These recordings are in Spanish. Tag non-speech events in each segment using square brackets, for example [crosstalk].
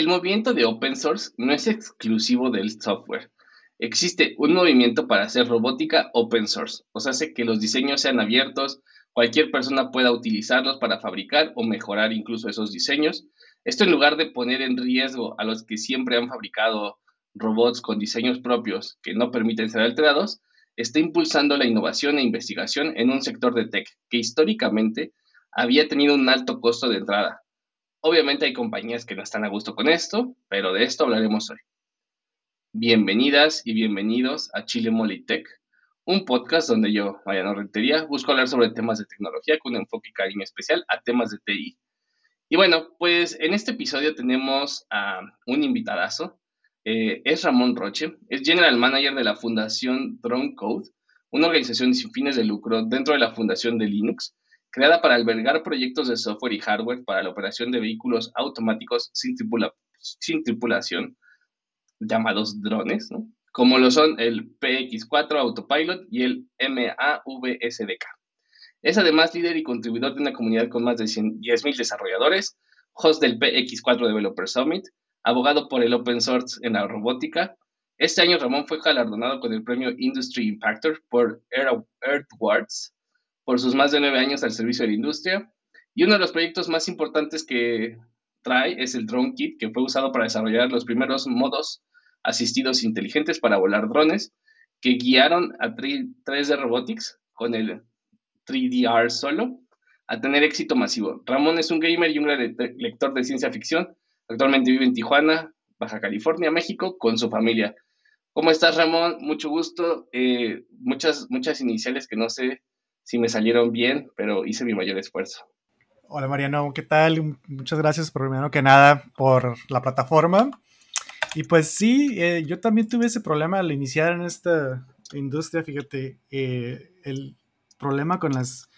el movimiento de open source no es exclusivo del software. Existe un movimiento para hacer robótica open source, o sea, hace que los diseños sean abiertos, cualquier persona pueda utilizarlos para fabricar o mejorar incluso esos diseños. Esto en lugar de poner en riesgo a los que siempre han fabricado robots con diseños propios que no permiten ser alterados, está impulsando la innovación e investigación en un sector de tech que históricamente había tenido un alto costo de entrada. Obviamente hay compañías que no están a gusto con esto, pero de esto hablaremos hoy. Bienvenidas y bienvenidos a Chile Molly Tech, un podcast donde yo, Mariano Rentería, busco hablar sobre temas de tecnología con un enfoque y cariño especial a temas de TI. Y bueno, pues en este episodio tenemos a un invitadazo, eh, es Ramón Roche, es General Manager de la Fundación Drone Code, una organización sin fines de lucro dentro de la Fundación de Linux, creada para albergar proyectos de software y hardware para la operación de vehículos automáticos sin, tripulación, llamados drones, como lo son el PX4 Autopilot y el MAVSDK. Es además líder y contribuidor de una comunidad con más de 10.000 desarrolladores, host del PX4 Developer Summit, abogado por el open source en la robótica. Este año Ramón fue galardonado con el premio Industry Impactor por Earthwards por sus más de nueve años al servicio de la industria. Y uno de los proyectos más importantes que trae es el Drone Kit, que fue usado para desarrollar los primeros modos asistidos inteligentes para volar drones, que guiaron a 3D Robotics con el 3DR solo a tener éxito masivo. Ramón es un gamer y un lector de ciencia ficción Actualmente vive en Tijuana, Baja California, México, con su familia. ¿Cómo estás, Ramón? Mucho gusto. Eh, muchas, muchas iniciales que no sé si me salieron bien, pero hice mi mayor esfuerzo. Hola, Mariano, ¿qué tal? Muchas gracias, primero que nada, por la plataforma. Y pues sí, eh, yo también tuve ese problema al iniciar en esta industria, fíjate, eh, el problema con las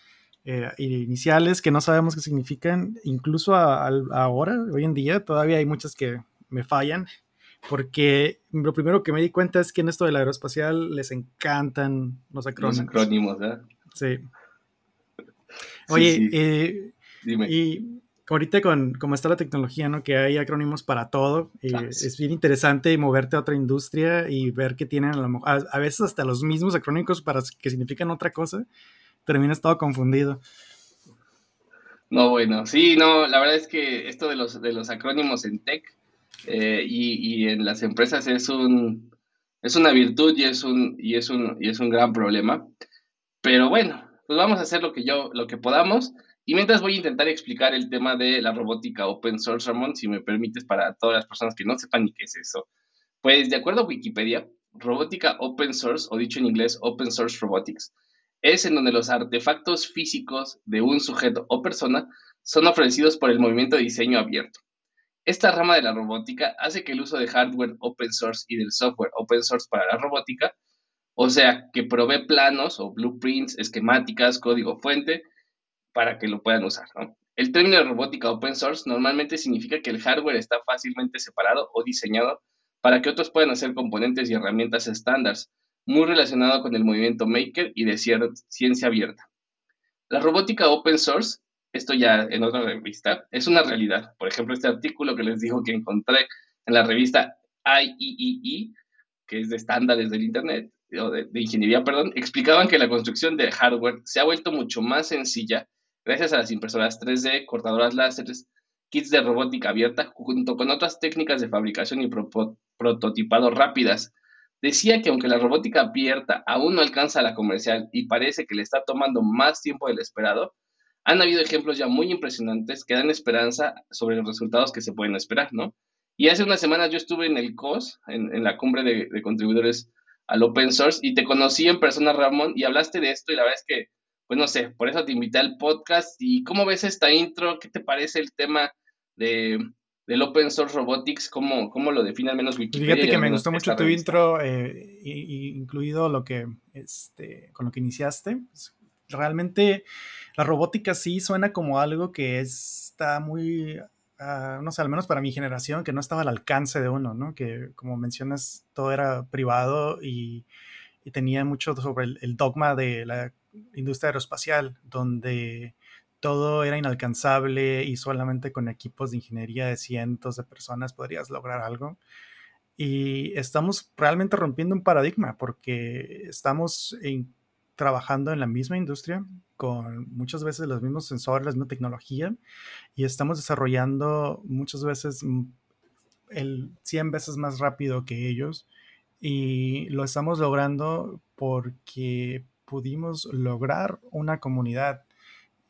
eh, iniciales que no sabemos qué significan, incluso ahora, hoy en día, todavía hay muchas que me fallan, porque lo primero que me di cuenta es que en esto del aeroespacial les encantan los acrónimos. Los acrónimos, ¿eh? Sí. Oye, eh, Dime. y ahorita con cómo está la tecnología, ¿no? Que hay acrónimos para todo. Eh, ah, es bien interesante moverte a otra industria y ver que tienen a, a, veces hasta los mismos acrónimos para que significan otra cosa terminas todo confundido. No, bueno, sí, no, la verdad es que esto de los, de los acrónimos en tech eh, y, en las empresas es un es una virtud y es un y es un y es un gran problema. Pero bueno, pues vamos a hacer lo que yo lo que podamos y mientras voy a intentar explicar el tema de la robótica open source, Ramón, si me permites para todas las personas que no sepan ni qué es eso. Pues de acuerdo a Wikipedia, robótica open source o dicho en inglés open source robotics es en donde los artefactos físicos de un sujeto o persona son ofrecidos por el movimiento de diseño abierto. Esta rama de la robótica hace que el uso de hardware open source y del software open source para la robótica, o sea, que provee planos o blueprints, esquemáticas, código fuente, para que lo puedan usar. El término de robótica open source normalmente significa que el hardware está fácilmente separado o diseñado para que otros puedan hacer componentes y herramientas estándares, muy relacionado con el movimiento maker y de ciencia abierta. La robótica open source, esto ya en otra revista, es una realidad. Por ejemplo, este artículo que les digo que encontré en la revista IEEE, e, que es de estándares del Internet, de, de ingeniería, perdón, explicaban que la construcción de hardware se ha vuelto mucho más sencilla gracias a las impresoras 3D, cortadoras láseres, kits de robótica abierta, junto con otras técnicas de fabricación y prototipado rápidas, Decía que aunque la robótica abierta aún no alcanza la comercial y parece que le está tomando más tiempo del esperado, han habido ejemplos ya muy impresionantes que dan esperanza sobre los resultados que se pueden esperar, ¿no? Y hace unas semanas yo estuve en el COS, en, la cumbre de, contribuidores al open source, y te conocí en persona, Ramón, y hablaste de esto, y la verdad es que, pues no sé, por eso te invité al podcast. ¿Y cómo ves esta intro? ¿Qué te parece el tema de, del Open Source Robotics, ¿cómo, cómo lo define al menos Wikipedia? Fíjate que me gustó mucho tu intro, eh, incluido lo que, este, con lo que iniciaste. Pues, realmente la robótica sí suena como algo que está muy, no sé, al menos para mi generación, que no estaba al alcance de uno, ¿no? Que como mencionas, todo era privado y, tenía mucho sobre el, dogma de la industria aeroespacial, donde todo era inalcanzable y solamente con equipos de ingeniería de cientos de personas podrías lograr algo. Y estamos realmente rompiendo un paradigma porque estamos trabajando en la misma industria con muchas veces los mismos sensores, la misma tecnología y estamos desarrollando muchas veces el 100 veces más rápido que ellos y lo estamos logrando porque pudimos lograr una comunidad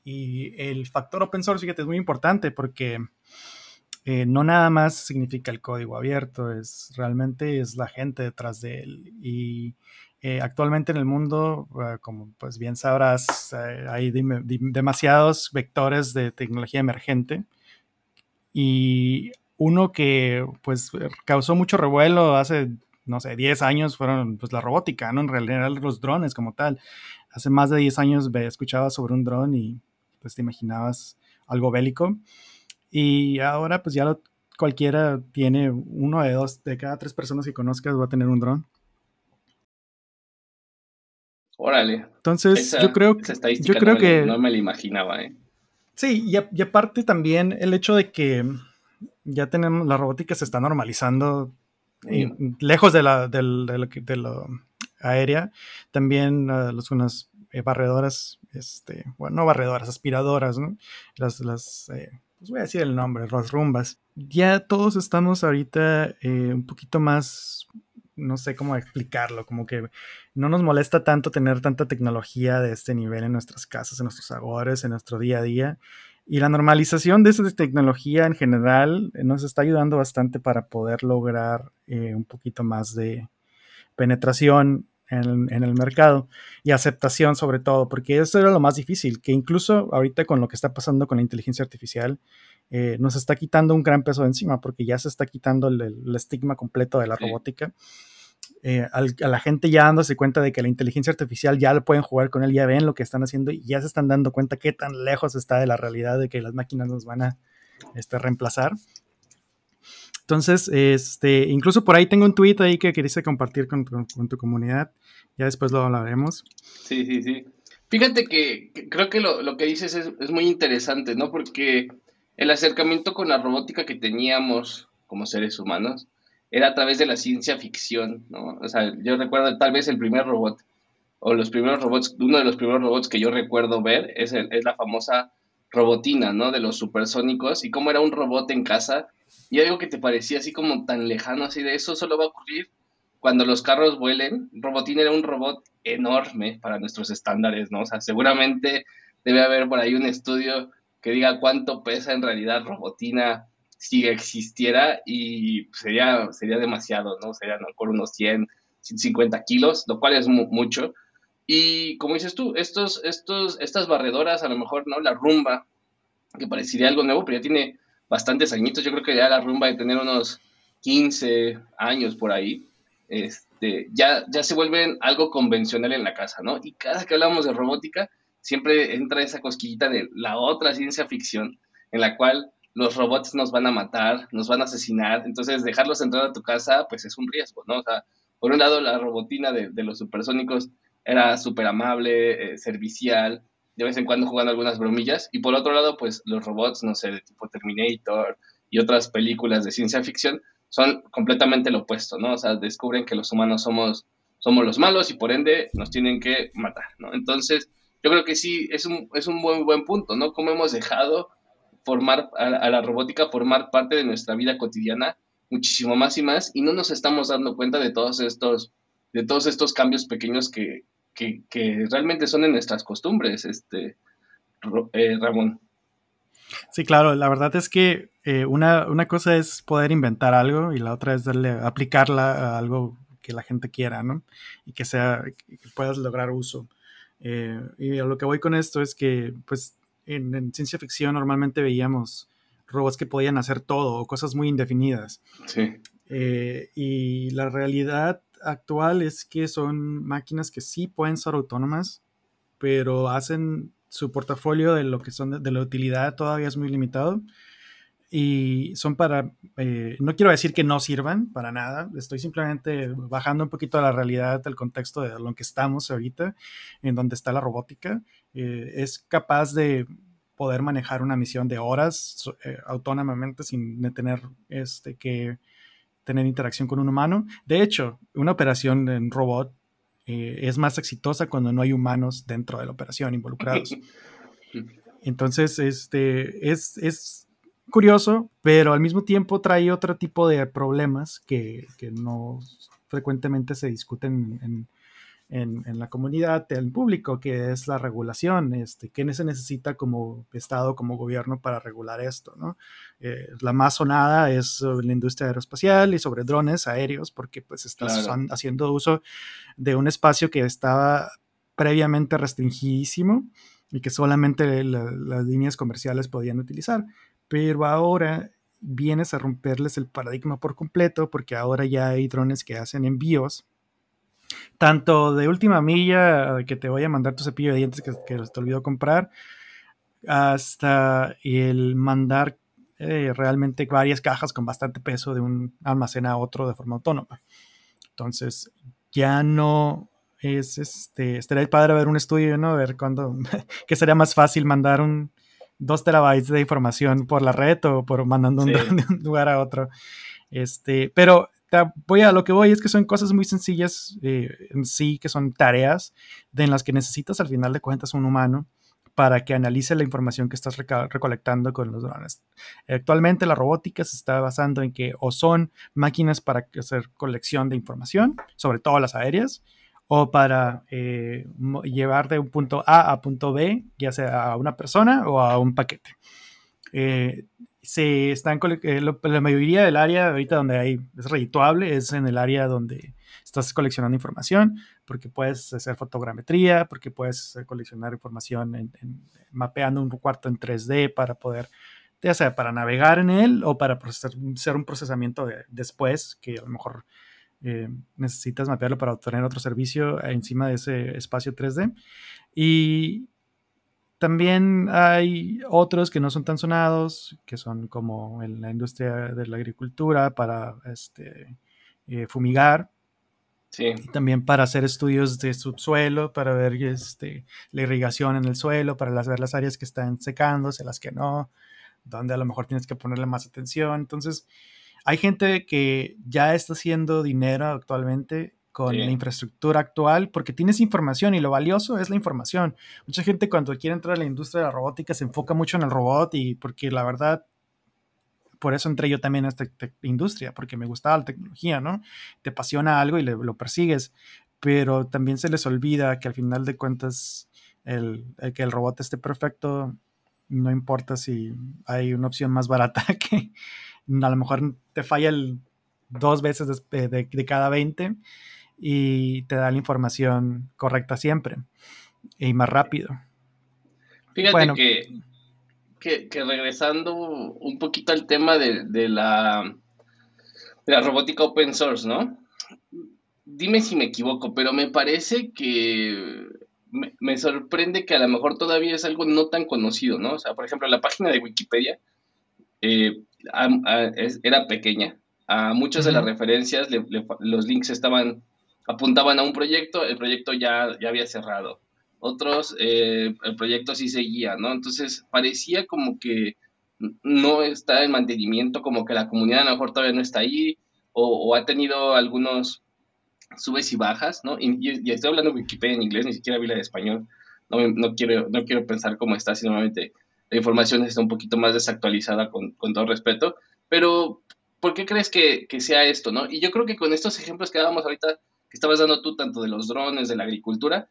y el factor open source, fíjate, es muy importante porque eh, no nada más significa el código abierto, es realmente es la gente detrás de él. Y eh, actualmente en el mundo, ah, como pues bien sabrás, eh, hay demasiados vectores de tecnología emergente. Y uno que pues causó mucho revuelo hace, no sé, 10 años fueron pues la robótica, ¿no? En realidad los drones como tal. Hace más de 10 años escuchaba sobre un dron y pues te imaginabas algo bélico. Y ahora pues ya cualquiera tiene uno de dos, de cada tres personas que conozcas va a tener un dron. Órale. Entonces, yo creo, yo creo no que... No me lo imaginaba, ¿eh? Sí, y, aparte también el hecho de que ya tenemos, la robótica se está normalizando lejos de la, de, lo, aérea, también uh, los, unas eh, barredoras, este, bueno, no barredoras, aspiradoras, ¿no? Las, las eh, pues voy a decir el nombre, las rumbas. Ya todos estamos ahorita eh, un poquito más, no sé cómo explicarlo, como que no nos molesta tanto tener tanta tecnología de este nivel en nuestras casas, en nuestros hogares, en nuestro día a día. Y la normalización de esa tecnología en general nos está ayudando bastante para poder lograr un poquito más de penetración en, el mercado y aceptación sobre todo, porque eso era lo más difícil, que incluso ahorita con lo que está pasando con la inteligencia artificial, eh, nos está quitando un gran peso de encima, porque ya se está quitando el, estigma completo de la robótica. Eh, a la gente ya dándose cuenta de que la inteligencia artificial ya lo pueden jugar con él, ya ven lo que están haciendo y ya se están dando cuenta qué tan lejos está de la realidad de que las máquinas nos van a este, reemplazar. Entonces, este, incluso por ahí tengo un tweet ahí que queriste compartir con, tu comunidad. Ya después lo hablaremos. Sí, sí, sí. Fíjate que, creo que lo, que dices es, muy interesante, ¿no? Porque el acercamiento con la robótica que teníamos como seres humanos era a través de la ciencia ficción, ¿no? O sea, yo recuerdo tal vez el primer robot, o los primeros robots, uno de los primeros robots que yo recuerdo ver es, es la famosa robotina, ¿no? De los supersónicos y cómo era un robot en casa y algo que te parecía así como tan lejano, así de eso solo va a ocurrir cuando los carros vuelen. Robotín era un robot enorme para nuestros estándares, ¿no? O sea, seguramente debe haber por ahí un estudio que diga cuánto pesa en realidad Robotina si existiera y sería, sería demasiado, ¿no? Serían por unos 100, 150 kilos, lo cual es mucho. Y como dices tú, estos, estos, estas barredoras, a lo mejor, ¿no? La rumba, que parecería algo nuevo, pero ya tiene bastantes añitos. Yo creo que ya la rumba de tener unos 15 años por ahí, este, ya, ya se vuelven algo convencional en la casa, ¿no? Y cada que hablamos de robótica, siempre entra esa cosquillita de la otra ciencia ficción, en la cual los robots nos van a matar, nos van a asesinar, entonces dejarlos entrar a tu casa, pues es un riesgo, ¿no? O sea, por un lado, la robotina de, los supersónicos era súper amable, eh, servicial, de vez en cuando jugando algunas bromillas. Y por otro lado, pues los robots, no sé, de tipo Terminator y otras películas de ciencia ficción son completamente lo opuesto, ¿no? O sea, descubren que los humanos somos, somos los malos y por ende nos tienen que matar, ¿no? Entonces, yo creo que sí, es un, es un buen, buen punto, ¿no? Cómo hemos dejado formar a, la robótica formar parte de nuestra vida cotidiana muchísimo más y más y no nos estamos dando cuenta de todos estos de todos estos cambios pequeños que, que, realmente son en nuestras costumbres, este, eh, Ramón. Sí, claro, la verdad es que eh, una, cosa es poder inventar algo y la otra es darle, aplicarla a algo que la gente quiera, ¿no? Y que sea, que puedas lograr uso. Eh, y a lo que voy con esto es que, pues, en, en, ciencia ficción normalmente veíamos robots que podían hacer todo o cosas muy indefinidas. Sí. y la realidad actual es que son máquinas que sí pueden ser autónomas, pero hacen su portafolio de lo que son de, la utilidad todavía es muy limitado. Y son para, eh, no quiero decir que no sirvan para nada, estoy simplemente bajando un poquito a la realidad, del contexto de lo que estamos ahorita, en donde está la robótica, eh, es capaz de poder manejar una misión de horas eh, autónomamente sin tener este, que tener interacción con un humano. De hecho, una operación en robot eh, es más exitosa cuando no hay humanos dentro de la operación involucrados. [laughs] Entonces, este, es, es curioso, pero al mismo tiempo trae otro tipo de problemas que, que no frecuentemente se discuten en, en, la comunidad, en el público, que es la regulación, este, qué se necesita como Estado, como gobierno para regular esto, ¿no? Eh, la más sonada es la industria aeroespacial y sobre drones aéreos, porque pues están haciendo uso de un espacio que estaba previamente restringidísimo y que solamente las líneas comerciales podían utilizar, pero ahora vienes a romperles el paradigma por completo porque ahora ya hay drones que hacen envíos tanto de última milla, que te voy a mandar tu cepillo de dientes que, que te olvidó comprar, hasta el mandar eh, realmente varias cajas con bastante peso de un almacén a otro de forma autónoma. Entonces, ya no es este. Estaría padre ver un estudio, ¿no? A ver cuándo. [laughs] que sería más fácil mandar un 2 terabytes de información por la red o por mandando [laughs] de un lugar a otro. Este, pero voy a lo que voy es que son cosas muy sencillas eh, en sí, que son tareas de las que necesitas al final de cuentas un humano para que analice la información que estás recolectando con los drones. Actualmente la robótica se está basando en que o son máquinas para hacer colección de información, sobre todo las aéreas, o para eh, llevar de un punto A a punto B, ya sea a una persona o a un paquete. Eh, se están eh, la mayoría del área ahorita donde hay es redituable es en el área donde estás coleccionando información porque puedes hacer fotogrametría porque puedes coleccionar información en, mapeando un cuarto en 3D para poder ya sea para navegar en él o para hacer un procesamiento después que a lo mejor eh, necesitas mapearlo para obtener otro servicio encima de ese espacio 3D y también hay otros que no son tan sonados, que son como en la industria de la agricultura para este, eh, fumigar. Sí. Y también para hacer estudios de subsuelo, para ver este, la irrigación en el suelo, para ver las áreas que están secándose, las que no, donde a lo mejor tienes que ponerle más atención. Entonces, hay gente que ya está haciendo dinero actualmente con la infraestructura actual, porque tienes información y lo valioso es la información. Mucha gente cuando quiere entrar a la industria de la robótica se enfoca mucho en el robot y porque la verdad, por eso entré yo también a esta industria, porque me gustaba la tecnología, ¿no? Te apasiona algo y lo persigues, pero también se les olvida que al final de cuentas el, que el robot esté perfecto, no importa si hay una opción más barata [laughs] que a lo mejor te falla el dos veces de, de cada 20 y te da la información correcta siempre y más rápido. Fíjate que, que, regresando un poquito al tema de, de, la, de la robótica open source, ¿no? Dime si me equivoco, pero me parece que me, sorprende que a lo mejor todavía es algo no tan conocido, ¿no? O sea, por ejemplo, la página de Wikipedia eh, era pequeña. A muchas de las referencias los links estaban apuntaban a un proyecto, el proyecto ya, ya había cerrado. Otros, eh, el proyecto sí seguía, ¿no? Entonces parecía como que no está en mantenimiento, como que la comunidad a lo mejor todavía no está ahí, o, ha tenido algunos subes y bajas, ¿no? Y, estoy hablando Wikipedia en inglés, ni siquiera vi la de español. No, no, quiero, no quiero pensar cómo está, si normalmente la información está un poquito más desactualizada con, con todo respeto. Pero, ¿por qué crees que, que, sea esto, no? Y yo creo que con estos ejemplos que dábamos ahorita que estabas dando tú, tanto de los drones, de la agricultura,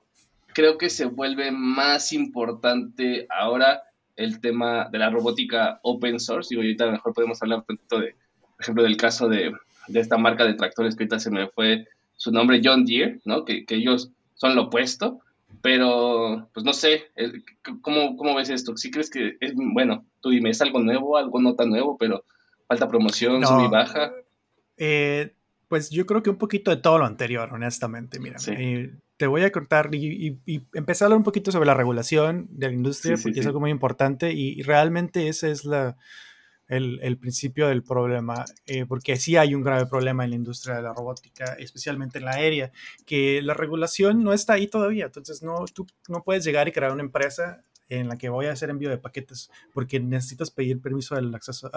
creo que se vuelve más importante ahora el tema de la robótica open source. Y ahorita a lo mejor podemos hablar tanto de, por ejemplo, del caso de, de, esta marca de tractores que ahorita se me fue su nombre, John Deere, ¿no? Que, que ellos son lo opuesto. Pero, pues no sé, eh, ¿cómo, ¿cómo ves esto? ¿Sí crees que es, bueno, tú dime, es algo nuevo, algo no tan nuevo, pero falta promoción, sub y baja? Eh, pues yo creo que un poquito de todo lo anterior, honestamente. Mira, eh, te voy a contar y, empezar a hablar un poquito sobre la regulación de la industria, porque es algo muy importante y, realmente ese es la, el, principio del problema, eh, porque sí hay un grave problema en la industria de la robótica, especialmente en la aérea, que la regulación no está ahí todavía. Entonces, no, tú no puedes llegar y crear una empresa en la que voy a hacer envío de paquetes, porque necesitas pedir permiso, del acceso,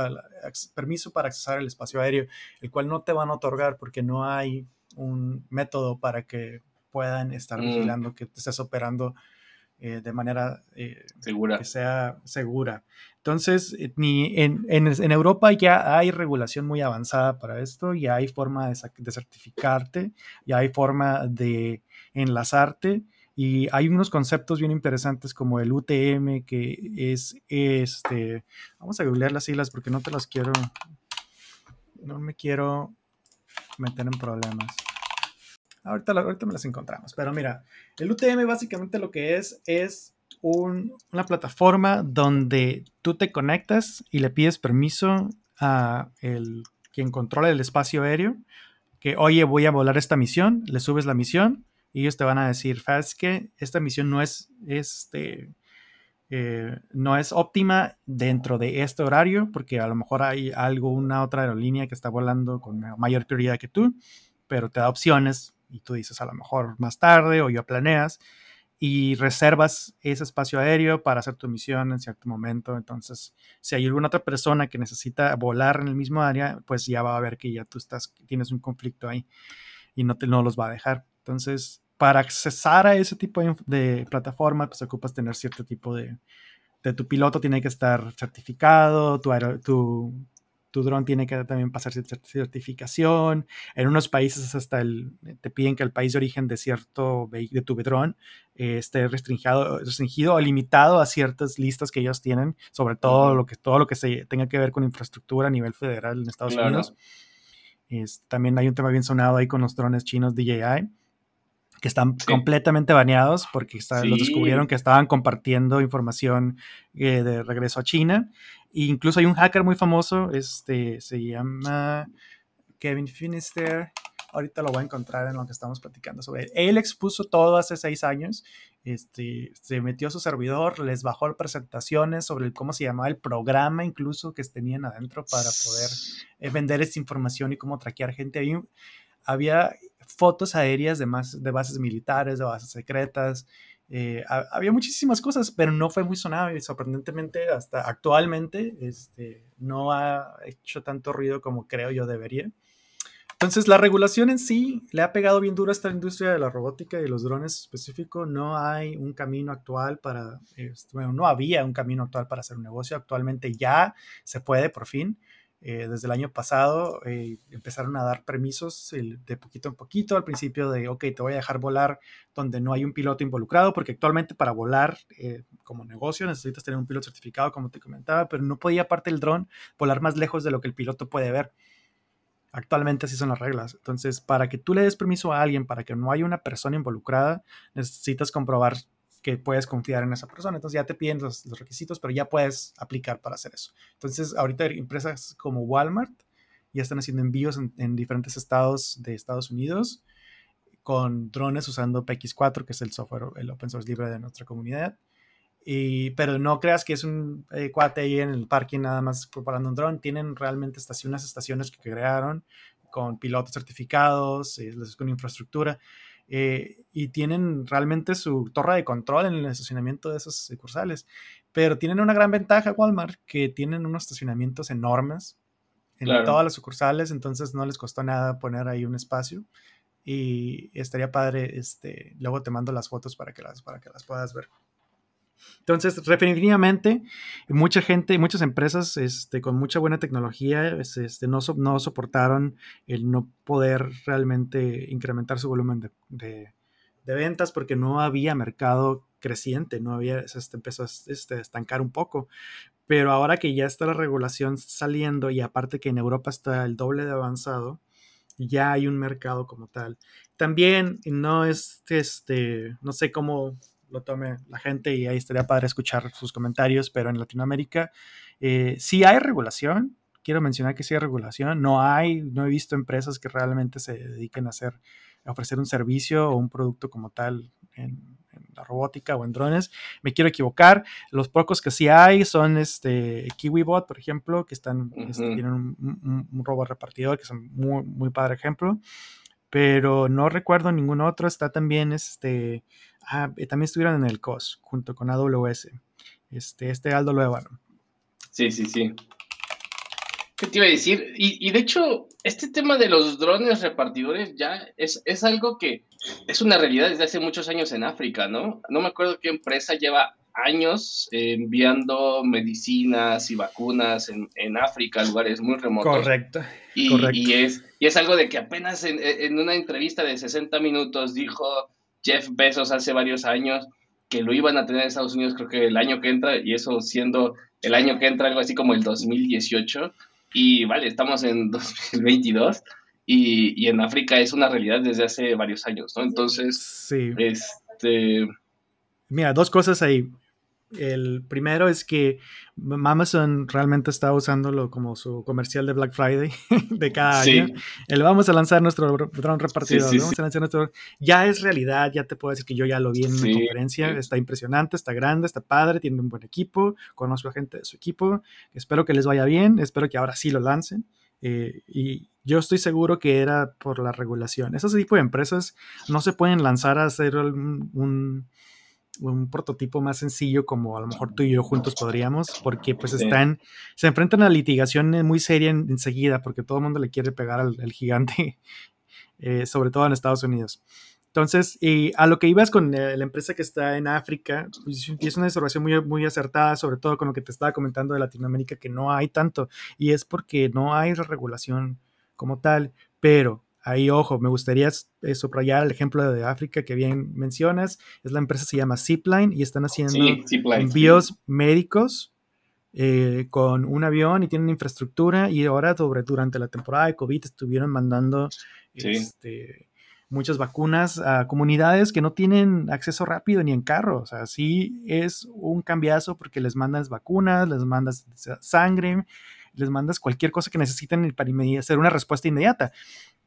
permiso para accesar el espacio aéreo, el cual no te van a otorgar porque no hay un método para que puedan estar mm. vigilando que te estés operando eh, de manera eh, segura. que sea segura. Entonces, eh, ni en, en, Europa ya hay regulación muy avanzada para esto, ya hay forma de, de certificarte, ya hay forma de enlazarte y hay unos conceptos bien interesantes como el UTM, que es este. Vamos a googlear las siglas porque no te las quiero. No me quiero meter en problemas. Ahorita, ahorita me las encontramos. Pero mira, el UTM básicamente lo que es es una plataforma donde tú te conectas y le pides permiso a el, quien controla el espacio aéreo que, oye, voy a volar esta misión, le subes la misión ellos te van a decir, sabes que esta misión no es, este, eh, no es óptima dentro de este horario, porque a lo mejor hay algo, una otra aerolínea que está volando con mayor prioridad que tú, pero te da opciones y tú dices a lo mejor más tarde o ya planeas y reservas ese espacio aéreo para hacer tu misión en cierto momento. Entonces, si hay alguna otra persona que necesita volar en el mismo área, pues ya va a ver que ya tú estás, tienes un conflicto ahí y no, te, no los va a dejar. Entonces, para accesar a ese tipo de, plataforma, pues ocupas tener cierto tipo de, de tu piloto tiene que estar certificado, tu, tu, tu dron tiene que también pasar certificación. En unos países hasta el, te piden que el país de origen de cierto de tu dron eh, esté restringido, restringido o limitado a ciertas listas que ellos tienen, sobre todo lo que todo lo que se tenga que ver con infraestructura a nivel federal en Estados Unidos. también hay un tema bien sonado ahí con los drones chinos DJI que están completamente baneados porque los descubrieron que estaban compartiendo información eh, de regreso a China. E incluso hay un hacker muy famoso, este, se llama Kevin Finister. Ahorita lo voy a encontrar en lo que estamos platicando sobre él. Él expuso todo hace seis años. Este, se metió a su servidor, les bajó presentaciones sobre cómo se llamaba el programa incluso que tenían adentro para poder eh, vender esta información y cómo traquear gente. Ahí había fotos aéreas de, más, de bases militares, de bases secretas. Eh, había muchísimas cosas, pero no fue muy sonado y sorprendentemente hasta actualmente este, no ha hecho tanto ruido como creo yo debería. Entonces, la regulación en sí le ha pegado bien duro a esta industria de la robótica y los drones específico. No hay un camino actual para, este, bueno, no había un camino actual para hacer un negocio. Actualmente ya se puede por fin. Eh, desde el año pasado eh, empezaron a dar permisos de poquito en poquito, al principio de, ok, te voy a dejar volar donde no hay un piloto involucrado, porque actualmente para volar eh, como negocio necesitas tener un piloto certificado, como te comentaba, pero no podía, aparte del dron, volar más lejos de lo que el piloto puede ver. Actualmente así son las reglas. Entonces, para que tú le des permiso a alguien, para que no haya una persona involucrada, necesitas comprobar que puedes confiar en esa persona. Entonces ya te piden los, requisitos, pero ya puedes aplicar para hacer eso. Entonces ahorita empresas como Walmart ya están haciendo envíos en, diferentes estados de Estados Unidos con drones usando PX4, que es el software, el open source libre de nuestra comunidad. Y, pero no creas que es un eh, cuate ahí en el parque nada más preparando un dron. Tienen realmente estaciones, estaciones que crearon con pilotos certificados, eh, con infraestructura. Eh, y tienen realmente su torre de control en el estacionamiento de esas sucursales. Pero tienen una gran ventaja Walmart, que tienen unos estacionamientos enormes en todas las sucursales, entonces no les costó nada poner ahí un espacio. Y estaría padre, este, luego te mando las fotos para que las, para que las puedas ver. Entonces, definitivamente, mucha gente, muchas empresas este, con mucha buena tecnología este, no, no soportaron el no poder realmente incrementar su volumen de, ventas porque no había mercado creciente, no había, este, empezó a este, estancar un poco. Pero ahora que ya está la regulación saliendo y aparte que en Europa está el doble de avanzado, ya hay un mercado como tal. También no es, este, no sé cómo lo tome la gente y ahí estaría padre escuchar sus comentarios, pero en Latinoamérica eh, sí hay regulación, quiero mencionar que sí hay regulación, no hay, no he visto empresas que realmente se dediquen a hacer, a ofrecer un servicio o un producto como tal en, la robótica o en drones. Me quiero equivocar, los pocos que sí hay son este KiwiBot, por ejemplo, que están, este, tienen un, robot repartidor, que es un muy, muy padre ejemplo pero no recuerdo ningún otro. Está también este, ah, también estuvieron en el COS junto con AWS. Este, este Aldo Luevano. Sí, sí, sí. ¿Qué te iba a decir? Y, de hecho, este tema de los drones repartidores ya es, es, algo que es una realidad desde hace muchos años en África, ¿no? No me acuerdo qué empresa lleva años enviando medicinas y vacunas en, en, África, lugares muy remotos. Correcto. Y, correcto. y, es, y es algo de que apenas en, en una entrevista de 60 minutos dijo Jeff Bezos hace varios años que lo iban a tener en Estados Unidos creo que el año que entra, y eso siendo el año que entra algo así como el 2018, y vale, estamos en [laughs] 2022, y, y en África es una realidad desde hace varios años, ¿no? Entonces, sí. este... Mira, dos cosas ahí. El primero es que Amazon realmente está usándolo como su comercial de Black Friday [laughs] de cada año. El vamos a lanzar nuestro drone repartidor. Sí, sí, vamos a lanzar nuestro... Ya es realidad, ya te puedo decir que yo ya lo vi en una conferencia. Está impresionante, está grande, está padre, tiene un buen equipo. Conozco a gente de su equipo. Espero que les vaya bien. Espero que ahora sí lo lancen. Eh, y yo estoy seguro que era por la regulación. Esos tipo de empresas no se pueden lanzar a hacer un, un un prototipo más sencillo como a lo mejor tú y yo juntos podríamos, porque pues están, se enfrentan a litigación muy seria enseguida, porque todo el mundo le quiere pegar al, gigante, [laughs] eh, sobre todo en Estados Unidos. Entonces, y a lo que ibas con eh, la empresa que está en África, pues, es una observación muy, muy acertada, sobre todo con lo que te estaba comentando de Latinoamérica, que no hay tanto, y es porque no hay regulación como tal, pero Ahí, ojo, me gustaría eh, subrayar el ejemplo de África que bien mencionas. Es la empresa se llama Zipline y están haciendo envíos médicos eh, con un avión y tienen infraestructura. Y ahora, durante la temporada de COVID, estuvieron mandando este, muchas vacunas a comunidades que no tienen acceso rápido ni en carro. O sea, sí es un cambiazo porque les mandas vacunas, les mandas sangre, les mandas cualquier cosa que necesiten para hacer una respuesta inmediata.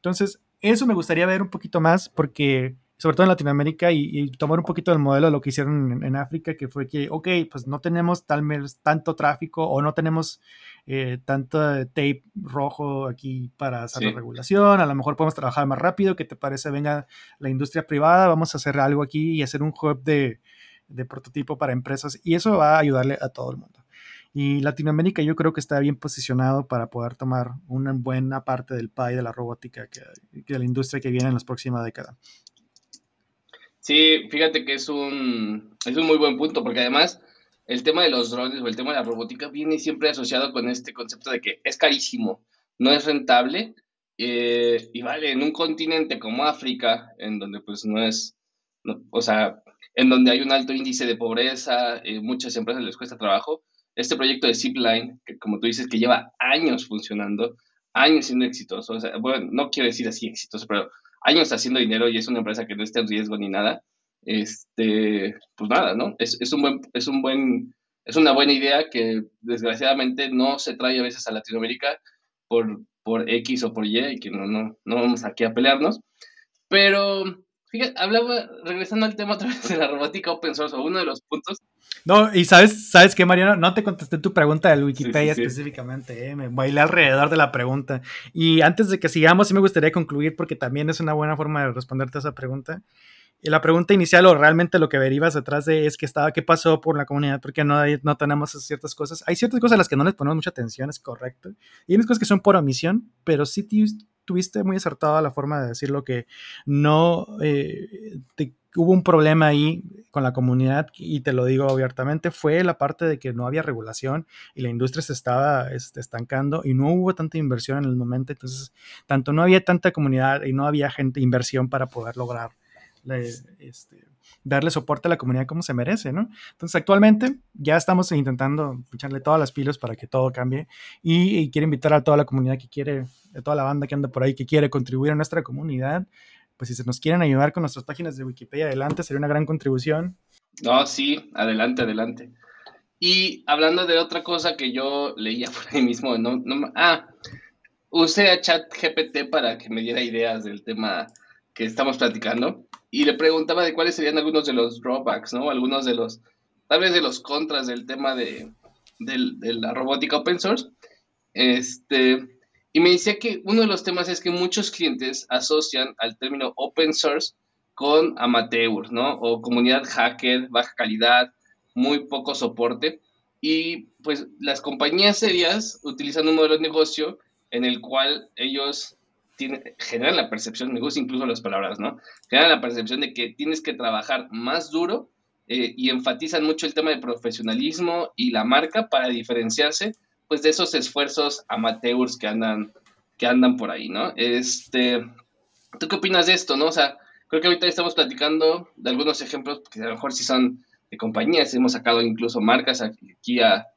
Entonces, eso me gustaría ver un poquito más porque, sobre todo en Latinoamérica, y, tomar un poquito del modelo de lo que hicieron en, África, que fue que, ok, pues no tenemos tal tanto tráfico o no tenemos eh, tanto tape rojo aquí para hacer la regulación, a lo mejor podemos trabajar más rápido, ¿qué te parece? Venga la industria privada, vamos a hacer algo aquí y hacer un hub de, de prototipo para empresas y eso va a ayudarle a todo el mundo. Y Latinoamérica yo creo que está bien posicionado para poder tomar una buena parte del pie de la robótica que, de la industria que viene en las próximas décadas. Sí, fíjate que es un, es un muy buen punto, porque además el tema de los drones o el tema de la robótica viene siempre asociado con este concepto de que es carísimo, no es rentable, eh, y vale, en un continente como África, en donde pues no es, o sea, en donde hay un alto índice de pobreza, eh, muchas empresas les cuesta trabajo, este proyecto de Zipline, que como tú dices, que lleva años funcionando, años siendo exitoso, o sea, bueno, no quiero decir así exitoso, pero años haciendo dinero y es una empresa que no está en riesgo ni nada, este, pues nada, ¿no? Es, es, un buen, es un buen, es una buena idea que desgraciadamente no se trae a veces a Latinoamérica por, por X o por Y, que no, no, no vamos aquí a pelearnos, pero fíjate, hablaba, regresando al tema otra vez de la robótica open source, o uno de los puntos no, y sabes, ¿sabes qué, Mariano? No te contesté tu pregunta del Wikipedia específicamente, ¿eh? me bailé alrededor de la pregunta. Y antes de que sigamos, sí me gustaría concluir porque también es una buena forma de responderte a esa pregunta. Y la pregunta inicial o realmente lo que derivas atrás de es que estaba, ¿qué pasó por la comunidad? Porque no, no tenemos ciertas cosas. Hay ciertas cosas a las que no les ponemos mucha atención, es correcto. Y hay cosas que son por omisión, pero sí tuviste muy acertada la forma de decirlo que no eh, hubo un problema ahí con la comunidad y te lo digo abiertamente, fue la parte de que no había regulación y la industria se estaba este, estancando y no hubo tanta inversión en el momento, entonces tanto no había tanta comunidad y no había gente, inversión para poder lograr este, darle soporte a la comunidad como se merece, ¿no? Entonces actualmente ya estamos intentando echarle todas las pilas para que todo cambie y, y quiero invitar a toda la comunidad que quiere, a toda la banda que anda por ahí que quiere contribuir a nuestra comunidad, pues si se nos quieren ayudar con nuestras páginas de Wikipedia adelante, sería una gran contribución. No, sí, adelante, adelante. Y hablando de otra cosa que yo leía [laughs] por ahí mismo, no, no, ah, usé a ChatGPT para que me diera ideas del tema que estamos platicando y le preguntaba de cuáles serían algunos de los drawbacks, ¿no? Algunos de los, tal vez de los contras del tema de, de la robótica open source. Este, Y me decía que uno de los temas es que muchos clientes asocian al término open source con amateur, ¿no? O comunidad hacker, baja calidad, muy poco soporte. Y pues las compañías serias utilizan un modelo de negocio en el cual ellos generan la percepción, me gustan incluso las palabras, ¿no? Generan la percepción de que tienes que trabajar más duro eh, y enfatizan mucho el tema de profesionalismo y la marca para diferenciarse pues de esos esfuerzos amateurs que andan, que andan por ahí, ¿no? Este, ¿tú qué opinas de esto, no? O sea, creo que ahorita estamos platicando de algunos ejemplos que a lo mejor sí son de compañías, hemos sacado incluso marcas aquí a,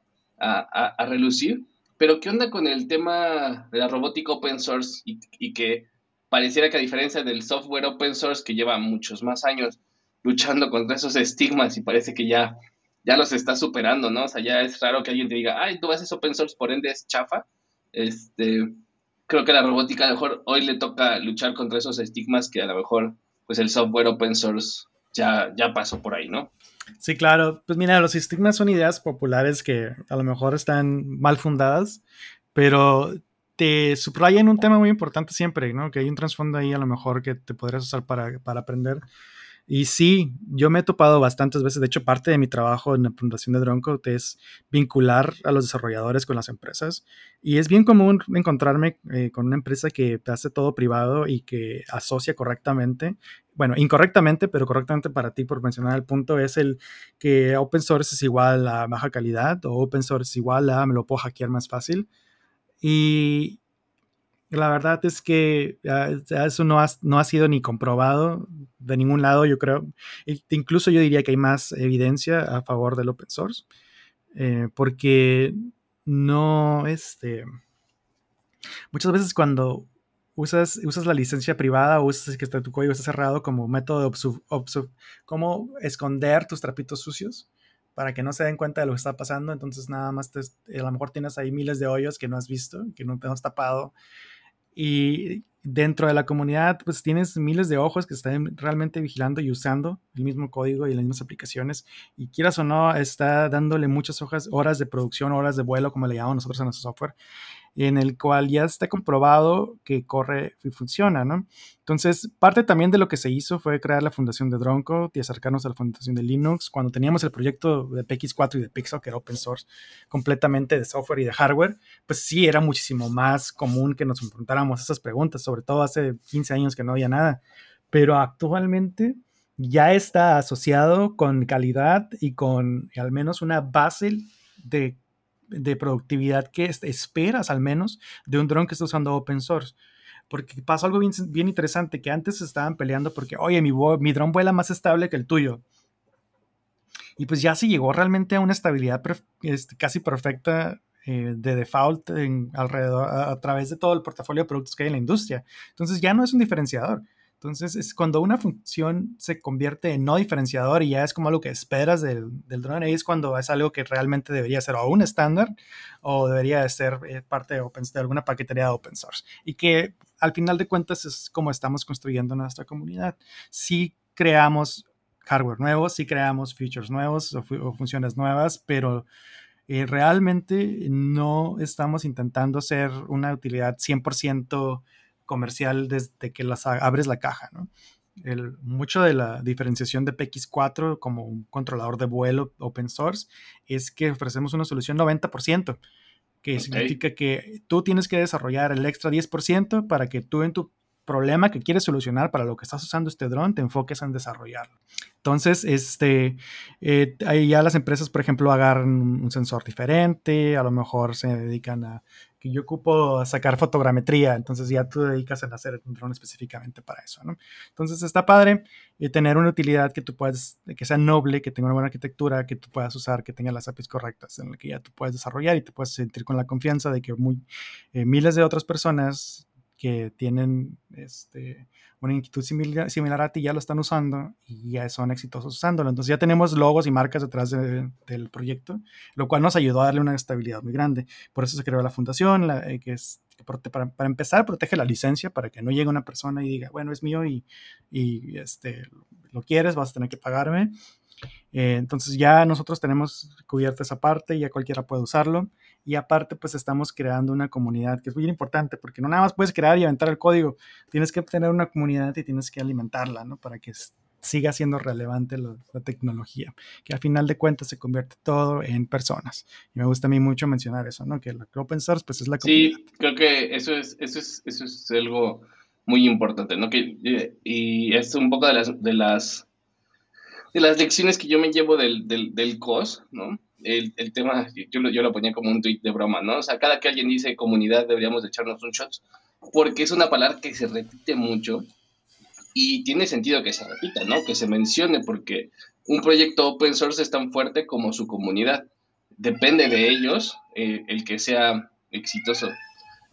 a, relucir, pero ¿qué onda con el tema de la robótica open source y, que pareciera que a diferencia del software open source que lleva muchos más años luchando contra esos estigmas y parece que ya, ya los está superando, ¿no? O sea, ya es raro que alguien te diga, ay, tú haces open source, por ende es chafa. Este, creo que la robótica a lo mejor hoy le toca luchar contra esos estigmas que a lo mejor pues el software open source ya, ya pasó por ahí, ¿no? Sí, claro. Pues mira, los estigmas son ideas populares que a lo mejor están mal fundadas, pero te subrayan un tema muy importante siempre, ¿no? Que hay un trasfondo ahí a lo mejor que te podrías usar para, para aprender. Y sí, yo me he topado bastantes veces, de hecho parte de mi trabajo en la fundación de Dronecode es vincular a los desarrolladores con las empresas y es bien común encontrarme eh, con una empresa que hace todo privado y que asocia correctamente, bueno, incorrectamente, pero correctamente para ti por mencionar el punto es el que open source es igual a baja calidad o open source es igual a me lo puedo hackear más fácil. Y, la verdad es que eso no ha, no ha sido ni comprobado de ningún lado, yo creo. Incluso yo diría que hay más evidencia a favor del open source, eh, porque no, este, muchas veces cuando usas, usas la licencia privada o usas que tu código está cerrado como método de como esconder tus trapitos sucios para que no se den cuenta de lo que está pasando, entonces nada más te, a lo mejor tienes ahí miles de hoyos que no has visto, que no te has tapado y dentro de la comunidad, pues tienes miles de ojos que están realmente vigilando y usando el mismo código y las mismas aplicaciones. Y quieras o no, está dándole muchas hojas, horas de producción, horas de vuelo, como le llamamos nosotros a nuestro software, en el cual ya está comprobado que corre y funciona, ¿no? Entonces, parte también de lo que se hizo fue crear la fundación de Dronecode y acercarnos a la fundación de Linux. Cuando teníamos el proyecto de PX4 y de Pixel, que era open source, completamente de software y de hardware, pues sí era muchísimo más común que nos enfrentáramos a esas preguntas, sobre todo hace 15 años que no había nada. Pero actualmente ya está asociado con calidad y con al menos una base de de productividad que esperas al menos de un dron que está usando open source. Porque pasa algo bien, bien interesante, que antes estaban peleando porque, oye, mi, mi dron vuela más estable que el tuyo. Y pues ya se llegó realmente a una estabilidad este, casi perfecta eh, de default alrededor, a, través de todo el portafolio de productos que hay en la industria. Entonces ya no es un diferenciador. Entonces, es cuando una función se convierte en no diferenciador y ya es como algo que esperas del, drone, ahí es cuando es algo que realmente debería ser o un estándar o debería ser eh, parte de, open, de alguna paquetería de open source. Y que al final de cuentas es como estamos construyendo nuestra comunidad. Si creamos hardware nuevo, si creamos features nuevos o, funciones nuevas, pero eh, realmente no estamos intentando ser una utilidad 100% comercial desde que las abres la caja, ¿no? El, mucho de la diferenciación de PX4 como un controlador de vuelo open source es que ofrecemos una solución 90%, que significa que tú tienes que desarrollar el extra 10% para que tú en tu problema que quieres solucionar para lo que estás usando este dron, te enfoques en desarrollarlo. Entonces, este, eh, ahí ya las empresas, por ejemplo, agarran un sensor diferente, a lo mejor se dedican a que yo ocupo sacar fotogrametría, entonces ya tú dedicas a hacer un dron específicamente para eso, ¿no? Entonces está padre eh, tener una utilidad que tú puedas, que sea noble, que tenga una buena arquitectura, que tú puedas usar, que tenga las APIs correctas, en la que ya tú puedes desarrollar y te puedes sentir con la confianza de que muy, eh, miles de otras personas que tienen este, una inquietud similar, similar, a ti ya lo están usando y ya son exitosos usándolo. Entonces ya tenemos logos y marcas detrás del proyecto, lo cual nos ayudó a darle una estabilidad muy grande. Por eso se creó la fundación, eh, que es para, para, empezar protege la licencia para que no llegue una persona y diga, bueno, es mío y, y este, lo quieres, vas a tener que pagarme. Eh, entonces ya nosotros tenemos cubierta esa parte, ya cualquiera puede usarlo. Y aparte pues estamos creando una comunidad que es muy importante porque no nada más puedes crear y aventar el código, tienes que tener una comunidad y tienes que alimentarla, ¿no? Para que siga siendo relevante la, tecnología, que al final de cuentas se convierte todo en personas. Y me gusta a mí mucho mencionar eso, ¿no? Que el open source pues es la comunidad. Sí, creo que eso es, eso es, eso es algo muy importante, ¿no? Que, y es un poco de las, de las, de las lecciones que yo me llevo del, del, del COS, ¿no? El, el, tema, yo lo, yo lo ponía como un tweet de broma, ¿no? O sea, cada que alguien dice comunidad deberíamos de echarnos un shot, porque es una palabra que se repite mucho y tiene sentido que se repita, ¿no? Que se mencione, porque un proyecto open source es tan fuerte como su comunidad. Depende de ellos eh, el que sea exitoso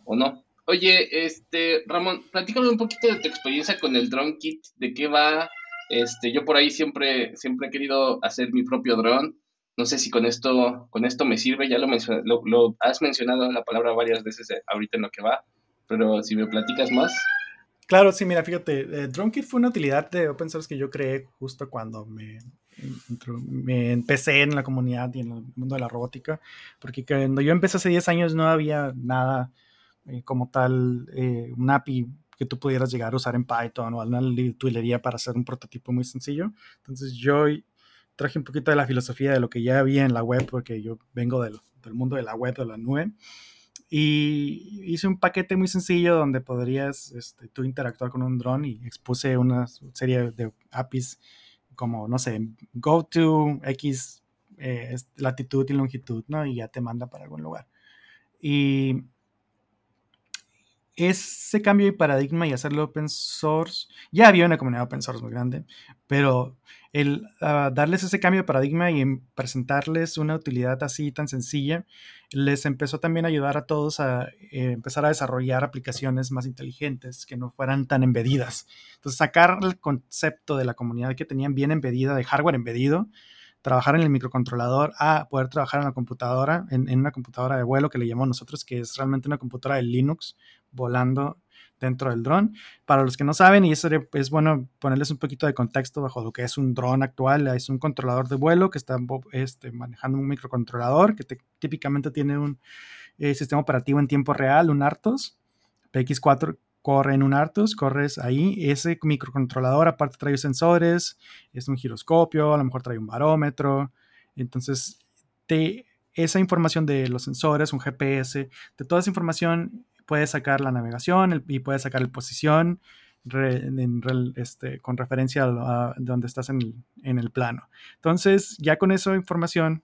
o no. Oye, este, Ramón, platícame un poquito de tu experiencia con el drone kit, de qué va. Este, yo por ahí siempre, siempre he querido hacer mi propio drone. No sé si con esto, con esto me sirve, ya lo, lo, lo has mencionado la palabra varias veces eh, ahorita en lo que va, pero si me platicas más. Claro, sí, mira, fíjate, eh, fue una utilidad de open source que yo creé justo cuando me, me, empecé en la comunidad y en el mundo de la robótica, porque cuando yo empecé hace 10 años no había nada eh, como tal, eh, un API que tú pudieras llegar a usar en Python o alguna tuilería para hacer un prototipo muy sencillo. Entonces yo traje un poquito de la filosofía de lo que ya había en la web, porque yo vengo del, del mundo de la web, de la nube y hice un paquete muy sencillo donde podrías este, tú interactuar con un dron y expuse una serie de APIs como, no sé, go to X eh, latitud y longitud, ¿no? Y ya te manda para algún lugar. Y ese cambio de paradigma y hacerlo open source, ya había una comunidad open source muy grande, pero el ah, darles ese cambio de paradigma y presentarles una utilidad así tan sencilla, les empezó también a ayudar a todos a eh, empezar a desarrollar aplicaciones más inteligentes, que no fueran tan embedidas. Entonces, sacar el concepto de la comunidad que tenían bien embedida, de hardware embedido, trabajar en el microcontrolador a poder trabajar en la computadora, en, una computadora de vuelo que le llamamos nosotros, que es realmente una computadora de Linux volando dentro del dron. Para los que no saben, y eso es bueno ponerles un poquito de contexto bajo lo que es un dron actual, es un controlador de vuelo que está este, manejando un microcontrolador que típicamente tiene un eh, sistema operativo en tiempo real, un ARTOS, PX4 corre en un Artus, corres ahí, ese microcontrolador aparte trae sensores, es un giroscopio, a lo mejor trae un barómetro, entonces de esa información de los sensores, un GPS, de toda esa información puedes sacar la navegación y puedes sacar la posición este, con referencia a, donde estás en en el plano. Entonces, ya con esa información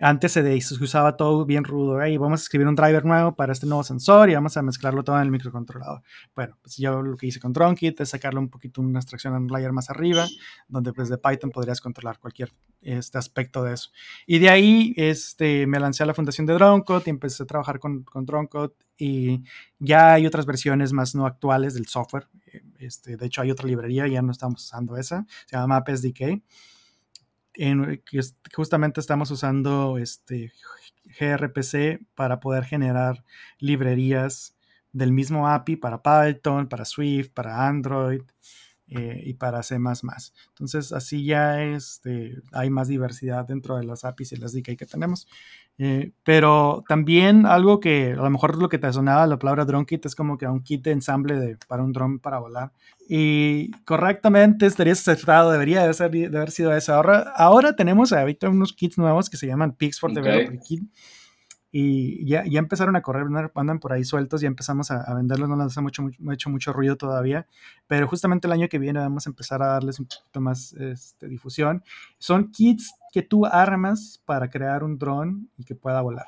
antes se, usaba todo bien rudo. Hey, vamos a escribir un driver nuevo para este nuevo sensor y vamos a mezclarlo todo en el microcontrolador. Bueno, pues yo lo que hice con DroneKit es sacarle un poquito una extracción en un layer más arriba, donde pues de Python podrías controlar cualquier este aspecto de eso. Y de ahí este, me lancé a la fundación de DroneCode y empecé a trabajar con, con DroneCode y ya hay otras versiones más no actuales del software. Este, de hecho, hay otra librería, ya no estamos usando esa, se llama MapSDK en, justamente estamos usando este gRPC para poder generar librerías del mismo API para Python, para Swift, para Android eh, y para C++. Entonces así ya este, hay más diversidad dentro de las APIs y las DK que tenemos. Eh, pero también algo que a lo mejor lo que te sonaba la palabra drone kit es como que un kit de ensamble de, para un drone para volar. Y correctamente estaría acertado, debería de, ser, de haber sido eso. Ahora, ahora tenemos ahorita unos kits nuevos que se llaman Pigs for Developer Kit y ya, ya empezaron a correr, andan por ahí sueltos, ya empezamos a, venderlos, no les ha mucho, mucho, hecho mucho ruido todavía, pero justamente el año que viene vamos a empezar a darles un poquito más este, difusión. Son kits que tú armas para crear un dron y que pueda volar.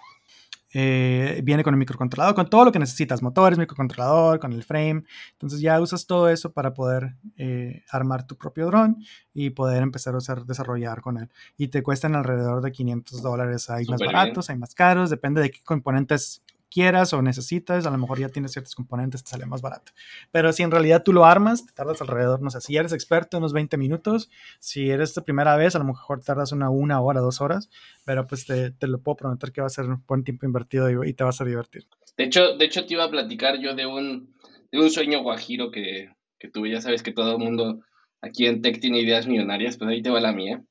Eh, viene con el microcontrolador, con todo lo que necesitas, motores, microcontrolador, con el frame. Entonces ya usas todo eso para poder eh, armar tu propio dron y poder empezar a usar, desarrollar con él. Y te cuestan alrededor de 500 dólares. Hay más baratos, hay más caros, depende de qué componentes quieras o necesitas, a lo mejor ya tienes ciertos componentes, te sale más barato. Pero si en realidad tú lo armas, te tardas alrededor, no sé, si eres experto, unos 20 minutos. Si eres tu primera vez, a lo mejor tardas una, una hora, dos horas, pero pues te, te lo puedo prometer que va a ser un buen tiempo invertido y, te vas a divertir. De hecho, de hecho, te iba a platicar yo de un, de un sueño guajiro que, que tuve. Ya sabes que todo el mundo aquí en Tech tiene ideas millonarias, pues ahí te va la mía.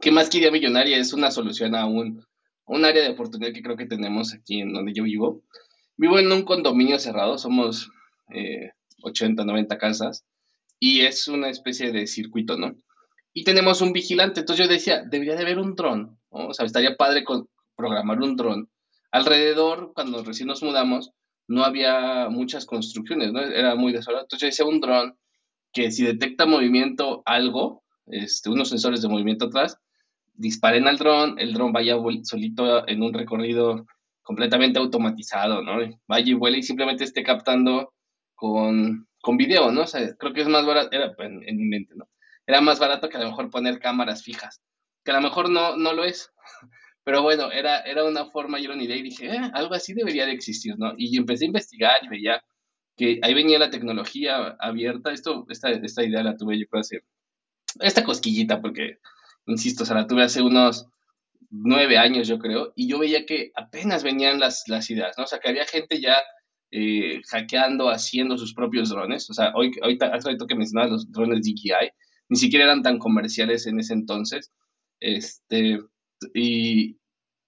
¿Qué más que idea millonaria? Es una solución a un un área de oportunidad que creo que tenemos aquí en donde yo vivo. Vivo en un condominio cerrado, somos 80, eh, 90 casas y es una especie de circuito, ¿no? Y tenemos un vigilante, entonces yo decía, debería de haber un dron, o sea, estaría padre con, programar un dron. Alrededor, cuando recién nos mudamos, no había muchas construcciones, ¿no? Era muy desolado. Entonces yo decía un dron que si detecta movimiento algo, este, unos sensores de movimiento atrás, disparen al dron, el dron vaya solito en un recorrido completamente automatizado, ¿no? Vaya y vuela y simplemente esté captando con, con video, ¿no? O sea, creo que es más barato, era en, mi mente, ¿no? Era más barato que a lo mejor poner cámaras fijas, que a lo mejor no, no lo es, [laughs] pero bueno, era, era una forma, yo una idea y dije, eh, algo así debería de existir, ¿no? Y empecé a investigar y veía que ahí venía la tecnología abierta, esto, esta, esta idea la tuve yo creo hace, esta cosquillita, porque, insisto, o sea, la tuve hace unos nueve años, yo creo, y yo veía que apenas venían las, las ideas, ¿no? O sea, que había gente ya eh, hackeando, haciendo sus propios drones. O sea, hoy, ahorita, hace que mencionabas los drones DJI, ni siquiera eran tan comerciales en ese entonces. Este, y,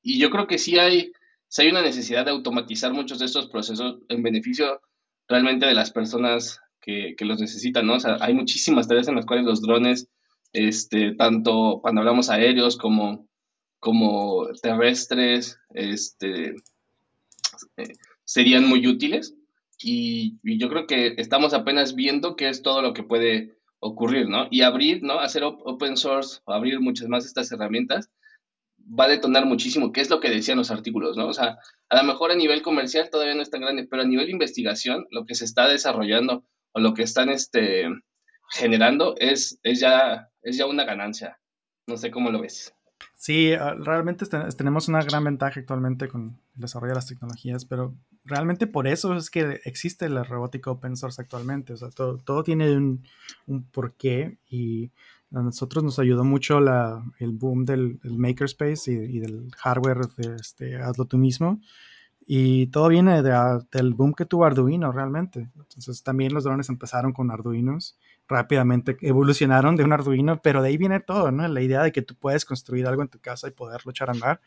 y yo creo que sí hay, sí hay una necesidad de automatizar muchos de estos procesos en beneficio realmente de las personas que, que los necesitan, ¿no? O sea, hay muchísimas tareas en las cuales los drones, este, tanto cuando hablamos aéreos como como terrestres este, eh, serían muy útiles y, yo creo que estamos apenas viendo qué es todo lo que puede ocurrir, ¿no? Y abrir, ¿no? Hacer open source o abrir muchas más estas herramientas va a detonar muchísimo, qué es lo que decían los artículos, ¿no? O sea, a lo mejor a nivel comercial todavía no es tan grande, pero a nivel investigación, lo que se está desarrollando o lo que están este, generando es, es, ya, es ya una ganancia. No sé cómo lo ves. Sí, ah, realmente tenemos una gran ventaja actualmente con el desarrollo de las tecnologías, pero realmente por eso es que existe la robótica open source actualmente. O sea, todo, todo tiene un, un, porqué y a nosotros nos ayudó mucho la, el boom del, makerspace y, del hardware este, hazlo tú mismo. Y todo viene de, ah, del boom que tuvo Arduino realmente. Entonces también los drones empezaron con Arduinos rápidamente evolucionaron de un Arduino, pero de ahí viene todo, ¿no? La idea de que tú puedes construir algo en tu casa y poderlo echar a andar.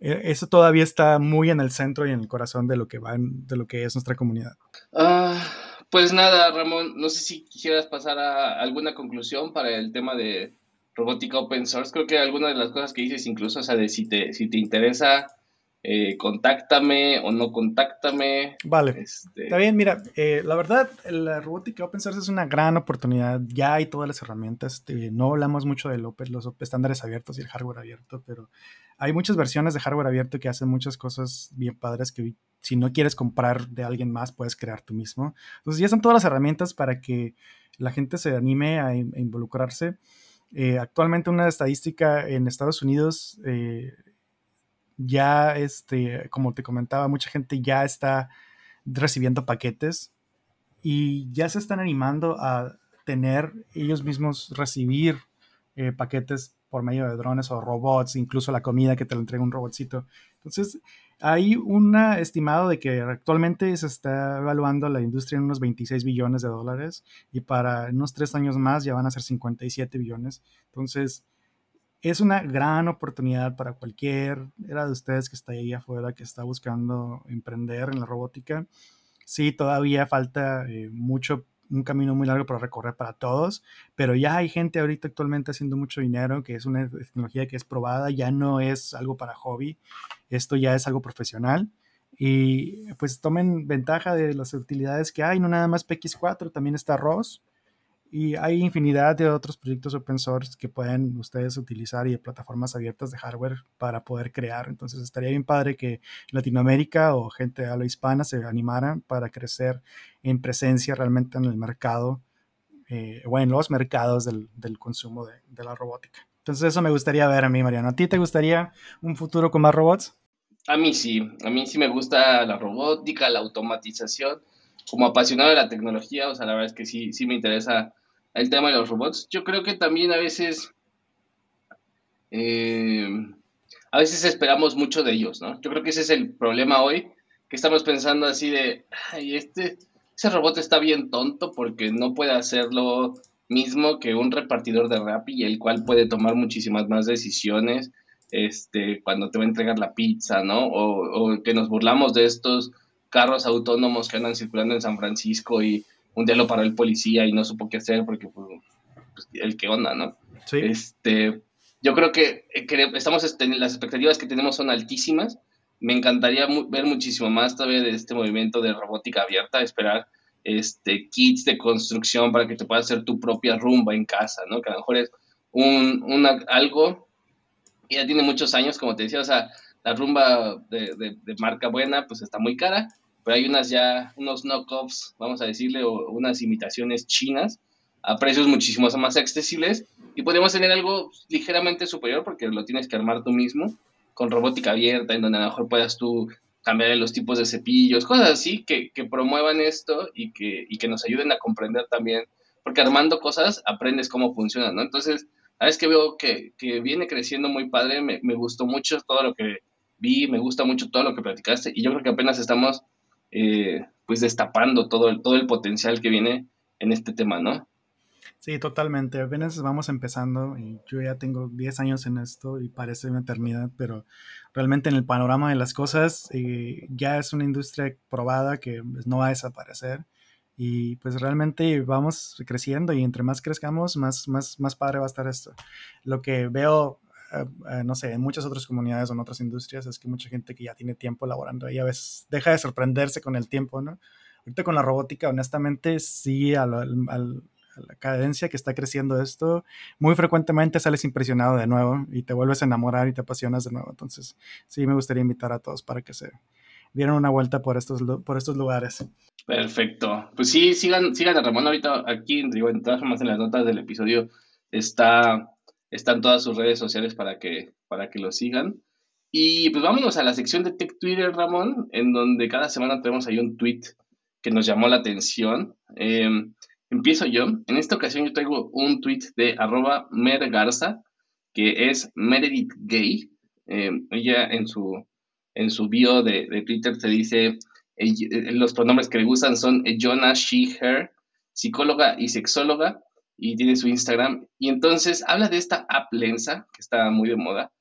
E, eso todavía está muy en el centro y en el corazón de lo que va de lo que es nuestra comunidad. Ah, pues nada, Ramón, no sé si quisieras pasar a alguna conclusión para el tema de robótica open source. Creo que alguna de las cosas que dices, incluso, o sea, de si te, si te interesa eh, contáctame o no contáctame. Vale. Este, Está bien, mira, eh, la verdad, la robótica open source es una gran oportunidad. Ya hay todas las herramientas. Este, no hablamos mucho de los estándares abiertos y el hardware abierto, pero hay muchas versiones de hardware abierto que hacen muchas cosas bien padres que si no quieres comprar de alguien más, puedes crear tú mismo. Entonces ya están todas las herramientas para que la gente se anime a, involucrarse. Eh, actualmente una estadística en Estados Unidos ya, este, como te comentaba, mucha gente ya está recibiendo paquetes y ya se están animando a tener ellos mismos recibir eh, paquetes por medio de drones o robots, incluso la comida que te lo entrega un robotcito. Entonces, hay un estimado de que actualmente se está evaluando la industria en unos 26 billones de dólares y para unos tres años más ya van a ser 57 billones. Entonces, es una gran oportunidad para cualquier era de ustedes que está ahí afuera, que está buscando emprender en la robótica. Sí, todavía falta eh, mucho, un camino muy largo para recorrer para todos, pero ya hay gente ahorita actualmente haciendo mucho dinero, que es una tecnología que es probada, ya no es algo para hobby, esto ya es algo profesional. Y pues tomen ventaja de las utilidades que hay, no nada más PX4, también está ROS, y hay infinidad de otros proyectos open source que pueden ustedes utilizar y de plataformas abiertas de hardware para poder crear. Entonces estaría bien padre que Latinoamérica o gente de habla hispana se animaran para crecer en presencia realmente en el mercado eh, o en los mercados del, del consumo de, de, la robótica. Entonces eso me gustaría ver a mí, Mariano. ¿A ti te gustaría un futuro con más robots? A mí sí, a mí sí me gusta la robótica, la automatización como apasionado de la tecnología, o sea, la verdad es que sí, sí me interesa el tema de los robots. Yo creo que también a veces, eh, a veces esperamos mucho de ellos, ¿no? Yo creo que ese es el problema hoy, que estamos pensando así de, ay, este, ese robot está bien tonto porque no puede hacer lo mismo que un repartidor de rap y el cual puede tomar muchísimas más decisiones este, cuando te va a entregar la pizza, ¿no? O, que nos burlamos de estos carros autónomos que andan circulando en San Francisco y un día lo paró el policía y no supo qué hacer porque pues, pues el que onda, ¿no? Sí. Este, yo creo que, estamos, este, las expectativas que tenemos son altísimas. Me encantaría ver muchísimo más todavía de este movimiento de robótica abierta, esperar este, kits de construcción para que te puedas hacer tu propia rumba en casa, ¿no? Que a lo mejor es un, una, algo y ya tiene muchos años, como te decía, o sea, la rumba de, marca buena, pues está muy cara, pero hay unas ya, unos knockoffs, vamos a decirle, o unas imitaciones chinas a precios muchísimo más accesibles y podemos tener algo ligeramente superior porque lo tienes que armar tú mismo con robótica abierta, en donde a lo mejor puedas tú cambiar los tipos de cepillos, cosas así que, que promuevan esto y que, y que nos ayuden a comprender también, porque armando cosas aprendes cómo funcionan, ¿no? Entonces, a veces que veo que, viene creciendo muy padre, me, gustó mucho todo lo que vi, me gusta mucho todo lo que platicaste y yo creo que apenas estamos eh, pues destapando todo el, todo el potencial que viene en este tema, ¿no? Sí, totalmente. Apenas vamos empezando y yo ya tengo 10 años en esto y parece una eternidad, pero realmente en el panorama de las cosas eh, ya es una industria probada que pues, no va a desaparecer y pues realmente vamos creciendo y entre más crezcamos, más, más, más padre va a estar esto. Lo que veo, eh, eh, no sé, en muchas otras comunidades o en otras industrias es que mucha gente que ya tiene tiempo laborando ahí a veces deja de sorprenderse con el tiempo, ¿no? Ahorita con la robótica, honestamente, sí, a la cadencia que está creciendo esto, muy frecuentemente sales impresionado de nuevo y te vuelves a enamorar y te apasionas de nuevo. Entonces, sí, me gustaría invitar a todos para que se dieran una vuelta por estos, por estos lugares. Perfecto. Pues sí, sigan, sigan Ramón ahorita aquí, digo, en todas formas en las notas del episodio está, están todas sus redes sociales para que, para que lo sigan. Y pues vámonos a la sección de Tech Twitter, Ramón, en donde cada semana tenemos ahí un tweet que nos llamó la atención. Em, empiezo yo. En esta ocasión yo traigo un tweet de arroba mergarza, que es Meredith Gay. Em, ella en su, en su bio de, de Twitter se dice eh, los pronombres que le gustan son eh, Jonah, she, her, psicóloga y sexóloga, y tiene su Instagram. Y entonces habla de esta app Lensa, que está muy de moda,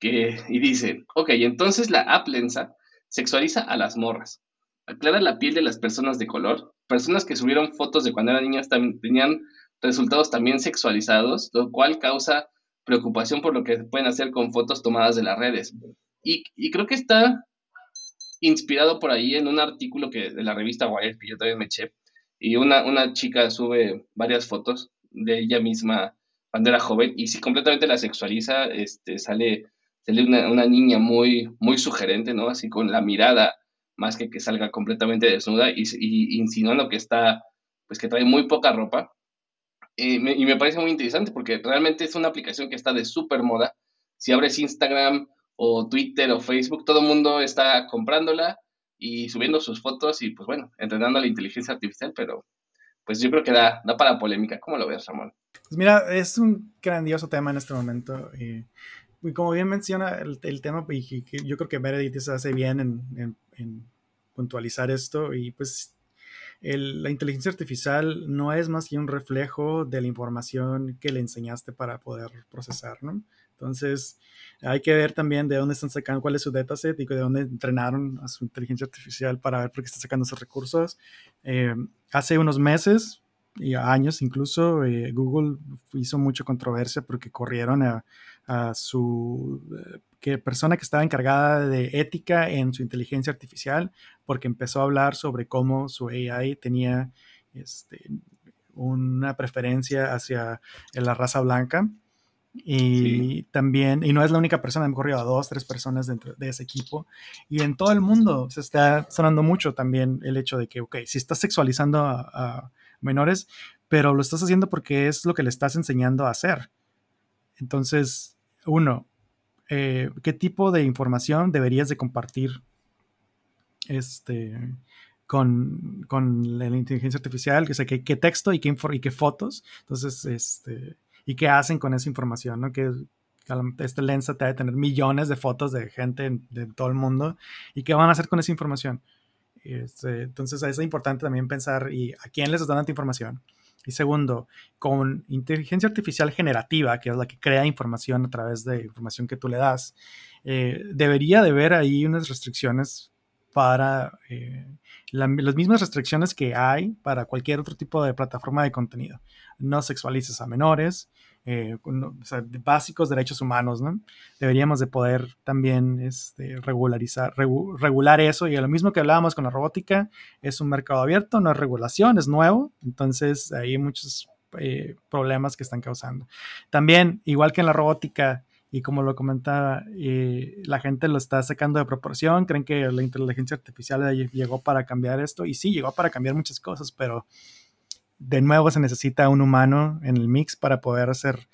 que, y dice, ok, entonces la app Lensa sexualiza a las morras, aclara la piel de las personas de color, personas que subieron fotos de cuando eran niñas también tenían resultados también sexualizados, lo cual causa preocupación por lo que pueden hacer con fotos tomadas de las redes. Y, y creo que está inspirado por ahí en un artículo que de la revista Wired, que yo también me eché, y una, una chica sube varias fotos de ella misma cuando era joven y sí completamente la sexualiza, este, sale, sale una, una, niña muy, muy sugerente, ¿no? Así con la mirada, más que que salga completamente desnuda y, insinuando que está, pues que trae muy poca ropa. y me parece muy interesante porque realmente es una aplicación que está de súper moda. Si abres Instagram o Twitter o Facebook, todo el mundo está comprándola y subiendo sus fotos y pues bueno, entrenando la inteligencia artificial, pero pues yo creo que da, da para polémica. ¿Cómo lo ves, Ramón? Pues mira, es un grandioso tema en este momento. Y, como bien menciona el, tema, y, yo creo que Meredith se hace bien en, en, puntualizar esto y pues la inteligencia artificial no es más que un reflejo de la información que le enseñaste para poder procesar, ¿no? Entonces, hay que ver también de dónde están sacando, cuál es su dataset y de dónde entrenaron a su inteligencia artificial para ver por qué está sacando esos recursos. Eh, hace unos meses y años incluso, eh, Google hizo mucha controversia porque corrieron a, su eh, persona que estaba encargada de ética en su inteligencia artificial porque empezó a hablar sobre cómo su AI tenía este, una preferencia hacia la raza blanca y también, y no es la única persona, han corrido a dos, tres personas dentro de ese equipo. Y en todo el mundo se está sonando mucho también el hecho de que, ok, si estás sexualizando a, menores, pero lo estás haciendo porque es lo que le estás enseñando a hacer. Entonces, uno, eh, ¿qué tipo de información deberías de compartir este, con, con la inteligencia artificial? O sea, ¿qué, qué texto y qué, y qué fotos? Entonces, este y qué hacen con esa información, ¿no? Que este Lensa te ha de tener millones de fotos de gente de todo el mundo y qué van a hacer con esa información. Este, entonces es importante también pensar y a quién les están dando información, Y segundo, con inteligencia artificial generativa, que es la que crea información a través de información que tú le das, eh, debería de haber ahí unas restricciones para eh, las mismas restricciones que hay para cualquier otro tipo de plataforma de contenido. No sexualices a menores, eh, básicos derechos humanos, ¿no? Deberíamos de poder también este, regularizar, regular eso y lo mismo que hablábamos con la robótica, es un mercado abierto, no es regulación, es nuevo, entonces hay muchos eh, problemas que están causando. También, igual que en la robótica, y como lo comentaba, eh, la gente lo está sacando de proporción, creen que la inteligencia artificial llegó para cambiar esto, y sí, llegó para cambiar muchas cosas, pero de nuevo se necesita un humano en el mix para poder hacer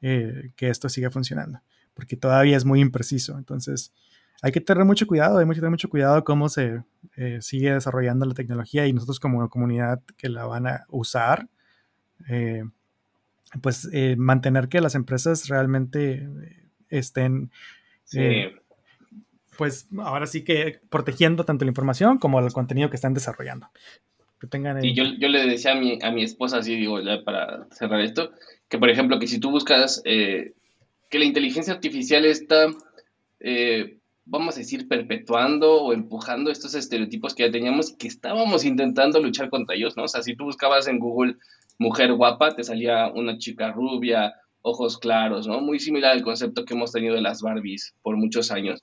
eh, que esto siga funcionando, porque todavía es muy impreciso. Entonces, hay que tener mucho cuidado, hay que tener mucho cuidado cómo se eh, sigue desarrollando la tecnología y nosotros como comunidad que la van a usar, eh, pues mantener que las empresas realmente estén, pues ahora sí que protegiendo tanto la información como el contenido que están desarrollando tengan yo, yo, le decía a mi, a mi esposa, así digo, ya para cerrar esto, que por ejemplo, que si tú buscas eh, que la inteligencia artificial está, eh, vamos a decir, perpetuando o empujando estos estereotipos que ya teníamos que estábamos intentando luchar contra ellos, ¿no? O sea, si tú buscabas en Google mujer guapa, te salía una chica rubia, ojos claros, ¿no? Muy similar al concepto que hemos tenido de las Barbies por muchos años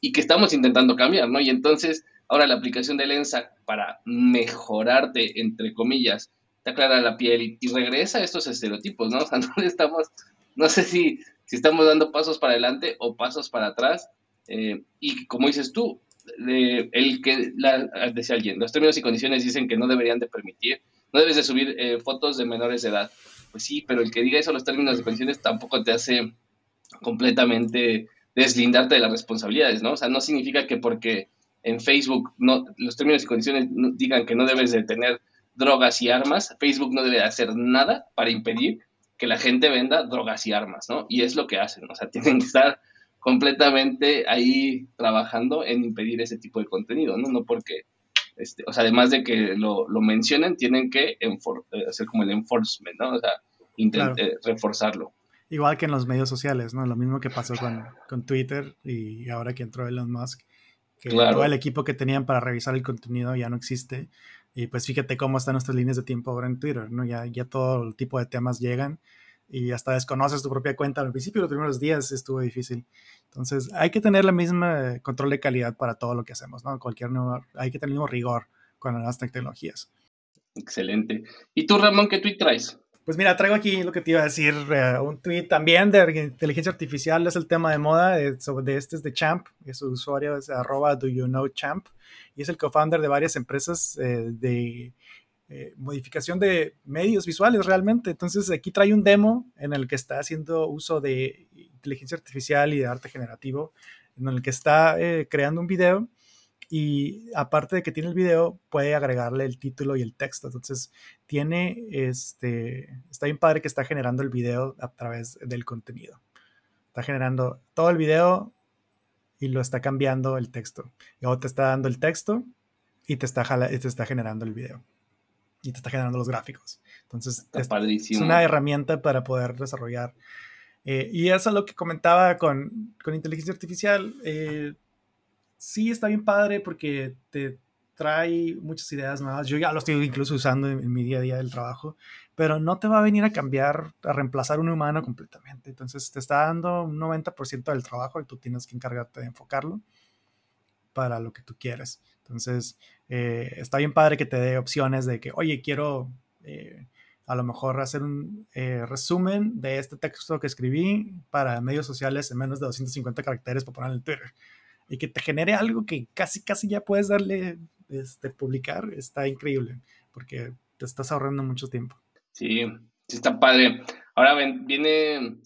y que estamos intentando cambiar, ¿no? Y entonces Ahora la aplicación de Lensa para mejorarte, entre comillas, te aclara la piel y, regresa a estos estereotipos, ¿no? [laughs] O sea, no estamos, no sé si, si estamos dando pasos para adelante o pasos para atrás. Eh, y como dices tú, el que, la, decía alguien, los términos y condiciones dicen que no deberían de permitir, no debes de subir eh, fotos de menores de edad. Pues sí, pero el que diga eso los términos y condiciones tampoco te hace completamente deslindarte de las responsabilidades, ¿no? O sea, no significa que porque en Facebook no, los términos y condiciones digan que no debes de tener drogas y armas, Facebook no debe hacer nada para impedir que la gente venda drogas y armas, ¿no? Y es lo que hacen, o sea, [laughs] tienen que estar completamente ahí trabajando en impedir ese tipo de contenido, ¿no? No porque, este, o sea, además de que lo, lo mencionen, tienen que eh, hacer como el enforcement, ¿no? O sea, intentar eh, reforzarlo. Igual que en los medios sociales, ¿no? Lo mismo que pasó con, con Twitter y ahora que entró Elon Musk que todo el equipo que tenían para revisar el contenido ya no existe. Y pues fíjate cómo están nuestras líneas de tiempo ahora en Twitter, ¿no? Ya, ya todo el tipo de temas llegan y hasta desconoces tu propia cuenta. Al principio, los primeros días estuvo difícil. Entonces, hay que tener la misma control de calidad para todo lo que hacemos, ¿no? Cualquier nuevo, hay que tener el mismo rigor con las tecnologías. Excelente. ¿Y tú, Ramón, qué tweet traes? Pues mira, traigo aquí lo que te iba a decir, eh, un tweet también de inteligencia artificial, es el tema de moda, de, de este es de Champ, y su usuario es arroba do you know Champ, y es el co-founder de varias empresas eh, de eh, modificación de medios visuales realmente. Entonces aquí trae un demo en el que está haciendo uso de inteligencia artificial y de arte generativo, en el que está creando un video y aparte de que tiene el video, puede agregarle el título y el texto. Entonces, tiene este. Está bien padre que está generando el video a través del contenido. Está generando todo el video y lo está cambiando el texto. Y luego te está dando el texto y te está, te está generando el video. Y te está generando los gráficos. Entonces, es, una herramienta para poder desarrollar. Eh, y eso es lo que comentaba con, con inteligencia artificial. Eh, sí está bien padre porque te trae muchas ideas nuevas. Yo ya lo estoy incluso usando en, mi día a día del trabajo, pero no te va a venir a cambiar, a reemplazar un humano completamente. Entonces te está dando un 90% del trabajo y tú tienes que encargarte de enfocarlo para lo que tú quieres. Entonces eh, está bien padre que te dé opciones de que, oye, quiero eh, a lo mejor hacer un eh, resumen de este texto que escribí para medios sociales en menos de 250 caracteres para ponerlo en Twitter y que te genere algo que casi, casi ya puedes darle, este, publicar, está increíble, porque te estás ahorrando mucho tiempo. Sí, sí está padre. Ahora viene,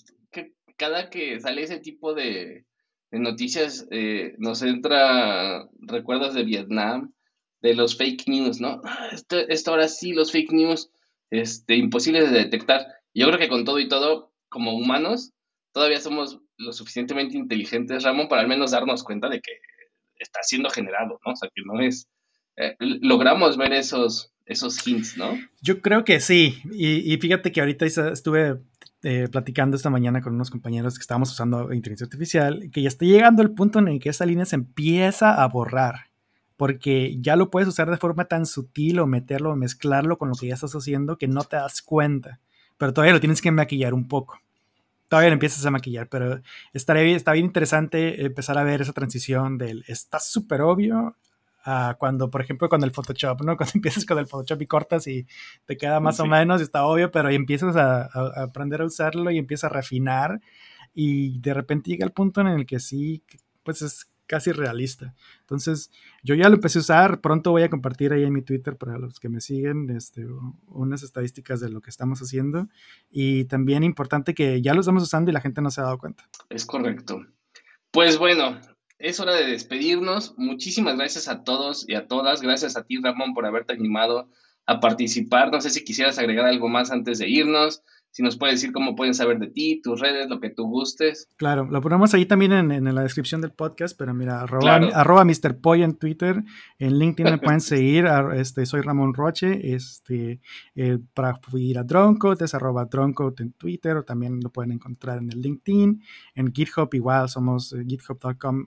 cada que sale ese tipo de, noticias, eh, nos entra recuerdos de Vietnam, de los fake news, ¿no? Ah, esto, esto ahora sí, los fake news, este, imposibles de detectar. Yo creo que con todo y todo, como humanos, todavía somos lo suficientemente inteligentes, Ramón, para al menos darnos cuenta de que está siendo generado, ¿no? O sea, que no es eh, logramos ver esos, esos hints, ¿no? Yo creo que sí. Y, fíjate que ahorita estuve eh, platicando esta mañana con unos compañeros que estábamos usando inteligencia artificial, que ya está llegando el punto en el que esa línea se empieza a borrar. Porque ya lo puedes usar de forma tan sutil o meterlo o mezclarlo con lo que ya estás haciendo que no te das cuenta. Pero todavía lo tienes que maquillar un poco todavía lo empiezas a maquillar, pero estaría está bien interesante empezar a ver esa transición del está súper obvio cuando, por ejemplo, con el Photoshop, ¿no? [laughs] Cuando empiezas con el Photoshop y cortas y te queda más o menos, está obvio, pero empiezas a, aprender a usarlo y empiezas a refinar y de repente llega el punto en el que sí, pues es casi realista. Entonces, yo ya lo empecé a usar, pronto voy a compartir ahí en mi Twitter para los que me siguen este, unas estadísticas de lo que estamos haciendo y también importante que ya lo estamos usando y la gente no se ha dado cuenta. Es correcto. Pues bueno, es hora de despedirnos. Muchísimas gracias a todos y a todas. Gracias a ti, Ramón, por haberte animado a participar. No sé si quisieras agregar algo más antes de irnos. Si nos puedes decir cómo pueden saber de ti, tus redes, lo que tú gustes. Claro, lo ponemos ahí también en, la descripción del podcast, pero mira, arroba, Mr. Poy en Twitter, en LinkedIn me pueden [laughs] seguir, este, soy Ramón Roche, este, eh, para ir a Droncode es arroba Droncode en Twitter, o también lo pueden encontrar en el LinkedIn, en GitHub igual, somos eh, github.com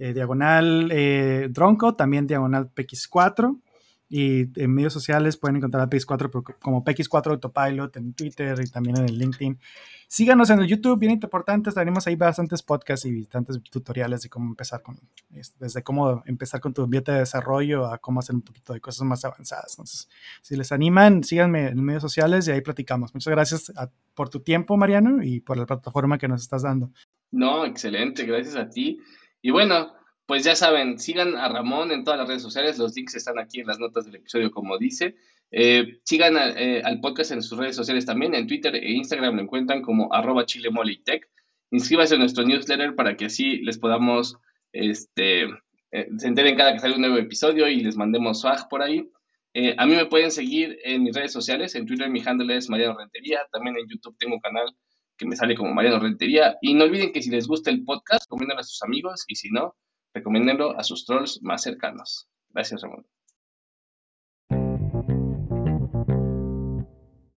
eh, diagonal eh, Dronco, también diagonal PX4. Y en medios sociales pueden encontrar a PX4 como PX4 Autopilot en Twitter y también en el LinkedIn. Síganos en el YouTube, bien importante. Tenemos ahí bastantes podcasts y bastantes tutoriales de cómo empezar con, desde cómo empezar con tu ambiente de desarrollo a cómo hacer un poquito de cosas más avanzadas. Entonces, si les animan, síganme en medios sociales y ahí platicamos. Muchas gracias por tu tiempo, Mariano, y por la plataforma que nos estás dando. No, excelente, gracias a ti. Y bueno, pues ya saben, sigan a Ramón en todas las redes sociales, los links están aquí en las notas del episodio, como dice. Eh, sigan eh, al podcast en sus redes sociales también, en Twitter e Instagram lo encuentran como arroba chilemolitech. Inscríbase a nuestro newsletter para que así les podamos, este, eh, se enteren cada que sale un nuevo episodio y les mandemos swag por ahí. a mí me pueden seguir en mis redes sociales, en Twitter mi handle es Mariano Rentería, también en YouTube tengo un canal que me sale como Mariano Rentería. Y no olviden que si les gusta el podcast, recomiéndenlo a sus amigos y si no, recomiéndenlo a sus trolls más cercanos. Gracias, Ramón.